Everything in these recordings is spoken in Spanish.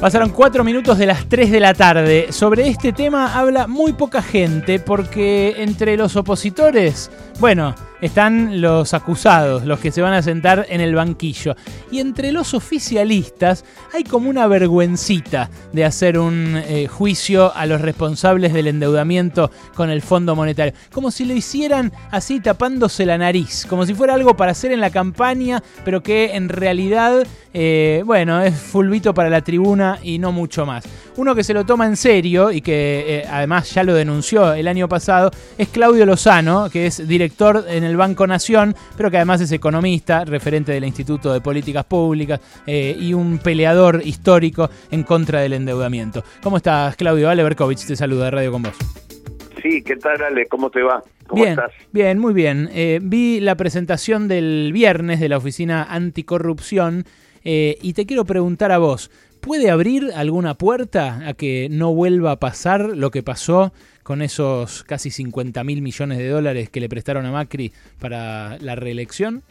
Pasaron cuatro minutos de las 3 de la tarde. Sobre este tema habla muy poca gente porque entre los opositores, bueno, están los acusados, los que se van a sentar en el banquillo. Y entre los oficialistas hay como una vergüencita de hacer un eh, juicio a los responsables del endeudamiento con el Fondo Monetario. Como si lo hicieran así tapándose la nariz, como si fuera algo para hacer en la campaña, pero que en realidad, eh, bueno, es fulbito para la tribuna y no mucho más. Uno que se lo toma en serio y que eh, además ya lo denunció el año pasado es Claudio Lozano, que es director en el Banco Nación, pero que además es economista, referente del Instituto de Políticas Públicas eh, y un peleador histórico en contra del endeudamiento. ¿Cómo estás, Claudio? Ale Berkovich te saluda de Radio con vos. Sí, ¿qué tal, Ale? ¿Cómo te va? ¿Cómo bien, estás? bien, muy bien. Eh, vi la presentación del viernes de la Oficina Anticorrupción eh, y te quiero preguntar a vos, ¿puede abrir alguna puerta a que no vuelva a pasar lo que pasó con esos casi 50 mil millones de dólares que le prestaron a Macri para la reelección?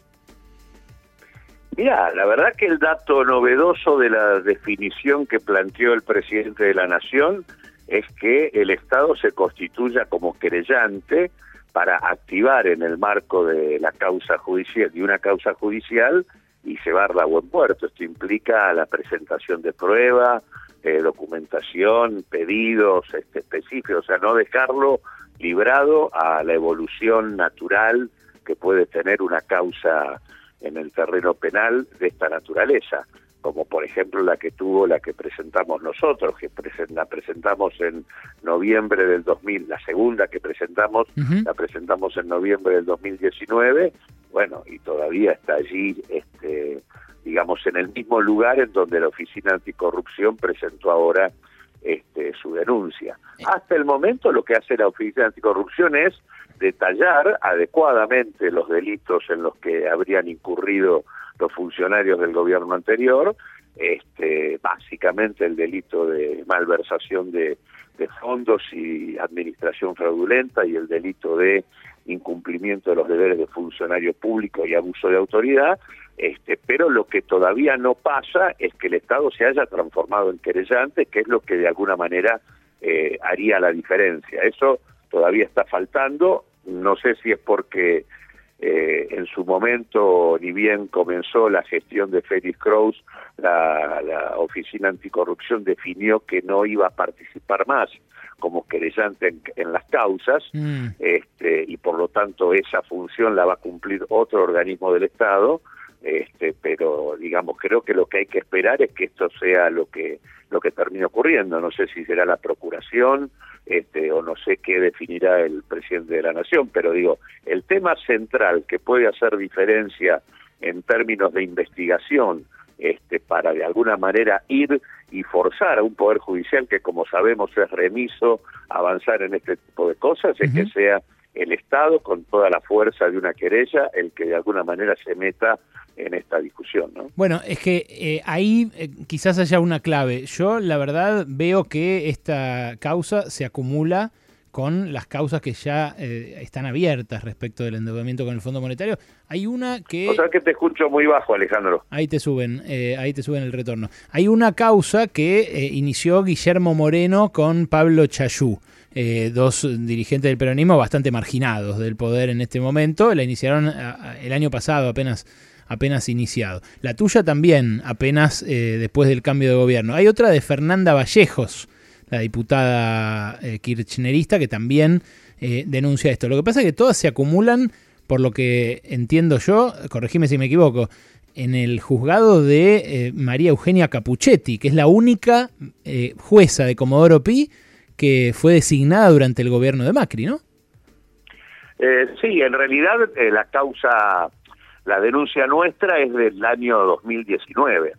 Mira, la verdad que el dato novedoso de la definición que planteó el presidente de la Nación es que el Estado se constituya como querellante para activar en el marco de la causa judicial, de una causa judicial y llevarla a buen puerto. Esto implica la presentación de prueba, eh, documentación, pedidos este, específicos, o sea, no dejarlo librado a la evolución natural que puede tener una causa en el terreno penal de esta naturaleza, como por ejemplo la que tuvo la que presentamos nosotros, que la presentamos en noviembre del 2000, la segunda que presentamos, la presentamos en noviembre del 2019, bueno, y todavía está allí este digamos, en el mismo lugar en donde la Oficina Anticorrupción presentó ahora este, su denuncia. Hasta el momento lo que hace la Oficina Anticorrupción es detallar adecuadamente los delitos en los que habrían incurrido los funcionarios del gobierno anterior, este, básicamente el delito de malversación de, de fondos y administración fraudulenta y el delito de incumplimiento de los deberes de funcionario público y abuso de autoridad, este, pero lo que todavía no pasa es que el Estado se haya transformado en querellante, que es lo que de alguna manera eh, haría la diferencia. Eso todavía está faltando, no sé si es porque eh, en su momento, ni bien comenzó la gestión de Félix Kraus, la, la Oficina Anticorrupción definió que no iba a participar más como querellante en, las causas, mm. este, y por lo tanto esa función la va a cumplir otro organismo del Estado, este, pero digamos creo que lo que hay que esperar es que esto sea lo que lo que termine ocurriendo no sé si será la procuración este, o no sé qué definirá el presidente de la nación pero digo el tema central que puede hacer diferencia en términos de investigación este, para de alguna manera ir y forzar a un poder judicial que como sabemos es remiso a avanzar en este tipo de cosas es que sea el Estado con toda la fuerza de una querella el que de alguna manera se meta en esta discusión. ¿no? Bueno, es que eh, ahí eh, quizás haya una clave. Yo la verdad veo que esta causa se acumula con las causas que ya eh, están abiertas respecto del endeudamiento con el Fondo Monetario. Hay una que... O sea que te escucho muy bajo, Alejandro. Ahí te suben, ahí te suben el retorno. Hay una causa que inició Guillermo Moreno con Pablo Chayú. dos dirigentes del peronismo bastante marginados del poder en este momento. La iniciaron el año pasado, apenas apenas iniciado. La tuya también, apenas eh, después del cambio de gobierno. Hay otra de Fernanda Vallejos, la diputada eh, kirchnerista, que también eh, denuncia esto. Lo que pasa es que todas se acumulan, por lo que entiendo yo, corregime si me equivoco, en el juzgado de María Eugenia Capuchetti, que es la única jueza de Comodoro Pi que fue designada durante el gobierno de Macri, ¿no? sí, en realidad la causa la denuncia nuestra es del año 2019.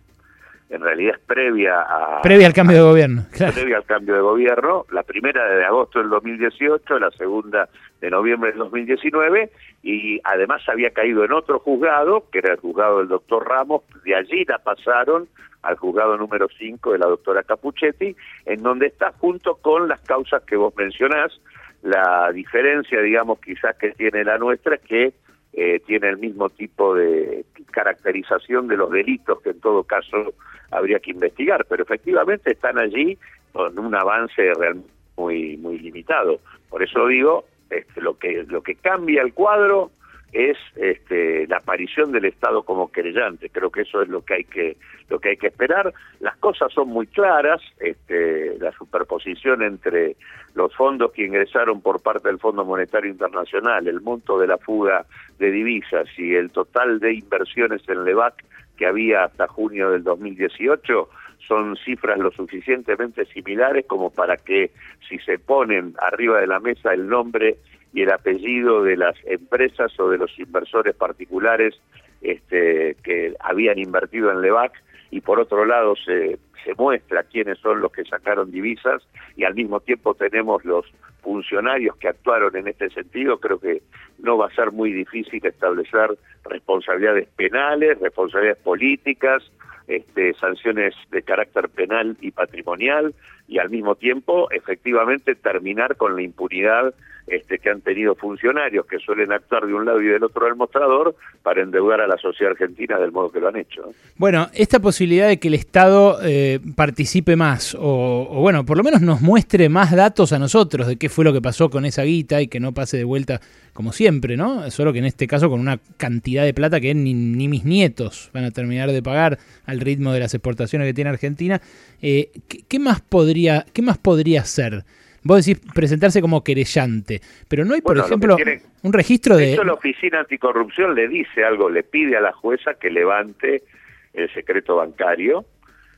En realidad es previa a... Previa al cambio de gobierno. Previa al cambio de gobierno. La primera de agosto del 2018, la segunda de noviembre del 2019, y además había caído en otro juzgado, que era el juzgado del doctor Ramos, de allí la pasaron al juzgado número 5 de la doctora Capuchetti, en donde está junto con las causas que vos mencionás, la diferencia, digamos, quizás que tiene la nuestra es que eh, tiene el mismo tipo de caracterización de los delitos que en todo caso habría que investigar, pero efectivamente están allí con un avance realmente muy muy limitado. Por eso digo, este, lo que lo que cambia el cuadro es este, la aparición del Estado como querellante. Creo que eso es lo que hay que lo que hay que esperar. Las cosas son muy claras. Este, la superposición entre los fondos que ingresaron por parte del Fondo Monetario Internacional, el monto de la fuga de divisas y el total de inversiones en Levac que había hasta junio del 2018 son cifras lo suficientemente similares como para que si se ponen arriba de la mesa el nombre y el apellido de las empresas o de los inversores particulares este, que habían invertido en Levac y por otro lado se, se muestra quiénes son los que sacaron divisas y al mismo tiempo tenemos los funcionarios que actuaron en este sentido, creo que no va a ser muy difícil establecer responsabilidades penales, responsabilidades políticas, este, sanciones de carácter penal y patrimonial y al mismo tiempo efectivamente terminar con la impunidad este, que han tenido funcionarios que suelen actuar de un lado y del otro del mostrador para endeudar a la sociedad argentina del modo que lo han hecho. Bueno, esta posibilidad de que el Estado eh, participe más o, bueno, por lo menos nos muestre más datos a nosotros de qué fue lo que pasó con esa guita y que no pase de vuelta como siempre, ¿no? Solo que en este caso con una cantidad de plata que ni, mis nietos van a terminar de pagar al ritmo de las exportaciones que tiene Argentina. Eh, ¿qué, más podría, ¿Qué más podría ser? Vos decís presentarse como querellante, pero no hay, por ejemplo, un registro de... Esto la Oficina Anticorrupción le dice algo, le pide a la jueza que levante el secreto bancario,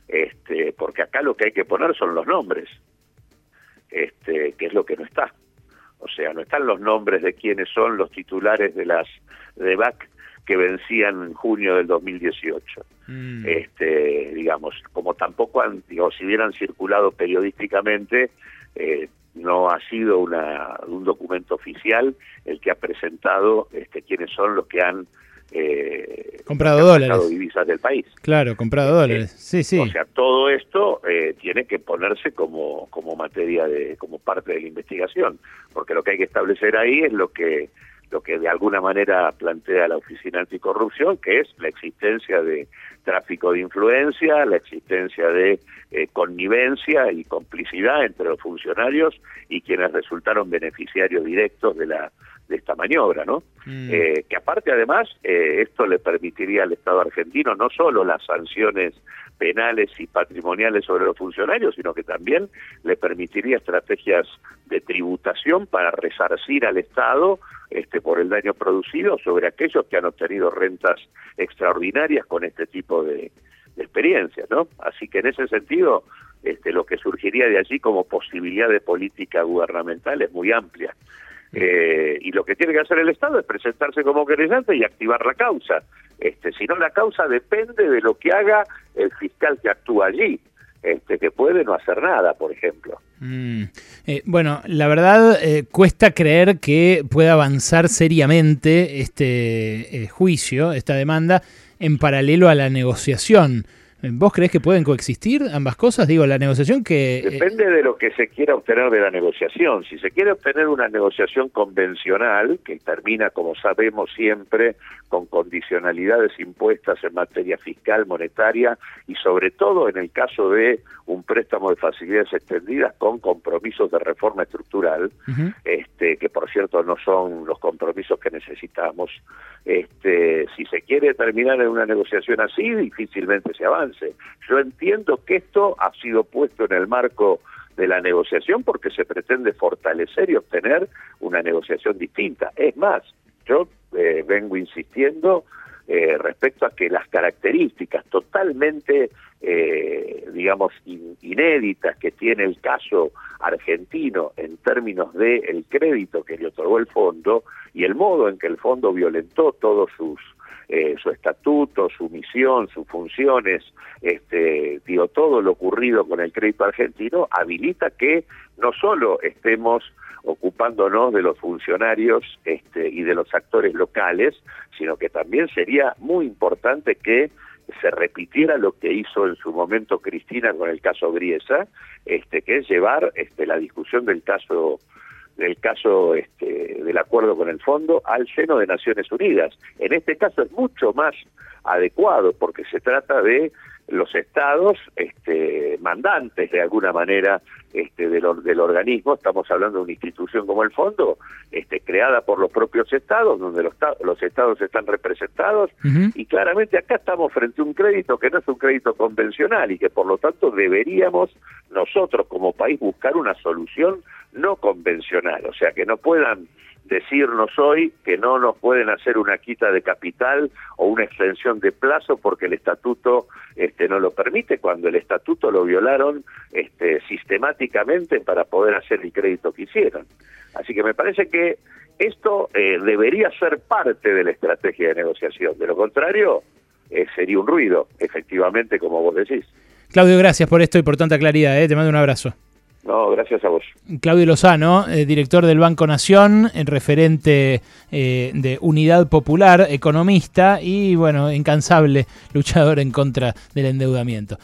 este, porque acá lo que hay que poner son los nombres, este, que es lo que no está. O sea, no están los nombres de quiénes son los titulares de las de BAC que vencían en junio del 2018. Mm. Este, digamos, como tampoco han, digo, si hubieran circulado periodísticamente, eh, no ha sido una, un documento oficial el que ha presentado este, quiénes son los que han eh, comprado dólares divisas del país. Claro, comprado eh, dólares. Sí, sí. O sea, todo esto eh, tiene que ponerse como como materia de como parte de la investigación, porque lo que hay que establecer ahí es lo que lo que de alguna manera plantea la Oficina Anticorrupción, que es la existencia de tráfico de influencia, la existencia de eh, connivencia y complicidad entre los funcionarios y quienes resultaron beneficiarios directos de la de esta maniobra, ¿no? Mm. Eh, que aparte además eh, esto le permitiría al Estado argentino no solo las sanciones penales y patrimoniales sobre los funcionarios, sino que también le permitiría estrategias de tributación para resarcir al Estado este, por el daño producido sobre aquellos que han obtenido rentas extraordinarias con este tipo de, experiencias, ¿no? Así que en ese sentido, este, lo que surgiría de allí como posibilidad de política gubernamental es muy amplia. Eh, y lo que tiene que hacer el Estado es presentarse como querellante y activar la causa. Este, si no, la causa depende de lo que haga el fiscal que actúa allí. Este, que puede no hacer nada, por ejemplo. Mm. Eh, bueno, la verdad eh, cuesta creer que pueda avanzar seriamente este juicio, esta demanda, en paralelo a la negociación. ¿Vos crees que pueden coexistir ambas cosas? Digo, la negociación que... Eh, Depende de lo que se quiera obtener de la negociación. Si se quiere obtener una negociación convencional, que termina, como sabemos siempre, con condicionalidades impuestas en materia fiscal, monetaria y sobre todo en el caso de un préstamo de facilidades extendidas con compromisos de reforma estructural, este, que por cierto no son los compromisos que necesitamos. Este, si se quiere terminar en una negociación así, difícilmente se Yo entiendo que esto ha sido puesto en el marco de la negociación porque se pretende fortalecer y obtener una negociación distinta. Es más, yo eh, vengo insistiendo eh, respecto a que las características totalmente, eh, digamos, inéditas que tiene el caso argentino en términos de el crédito que le otorgó el fondo y el modo en que el fondo violentó todos sus su estatuto, su misión, sus funciones, este, todo lo ocurrido con el crédito argentino habilita que no solo estemos ocupándonos de los funcionarios este, y de los actores locales, sino que también sería muy importante que se repitiera lo que hizo en su momento Cristina con el caso Griesa, este, que es llevar este, la discusión del caso del caso este, del acuerdo con el fondo al seno de Naciones Unidas. En este caso es mucho más adecuado porque se trata de los estados este, mandantes de alguna manera este, del, del, organismo, estamos hablando de una institución como el fondo, este, creada por los propios estados, donde los, los estados están representados, y claramente acá estamos frente a un crédito que no es un crédito convencional y que por lo tanto deberíamos nosotros como país buscar una solución no convencional, o sea, que no puedan decirnos hoy que no nos pueden hacer una quita de capital o una extensión de plazo porque el estatuto este, no lo permite, cuando el estatuto lo violaron este, sistemáticamente para poder hacer el crédito que hicieron. Así que me parece que esto eh, debería ser parte de la estrategia de negociación. De lo contrario, eh, sería un ruido, efectivamente, como vos decís. Claudio, gracias por esto y por tanta claridad. ¿eh? Te mando un abrazo. No, gracias a vos. Claudio Lozano, eh, director del Banco Nación, referente eh, de Unidad Popular, economista y, bueno, incansable luchador en contra del endeudamiento.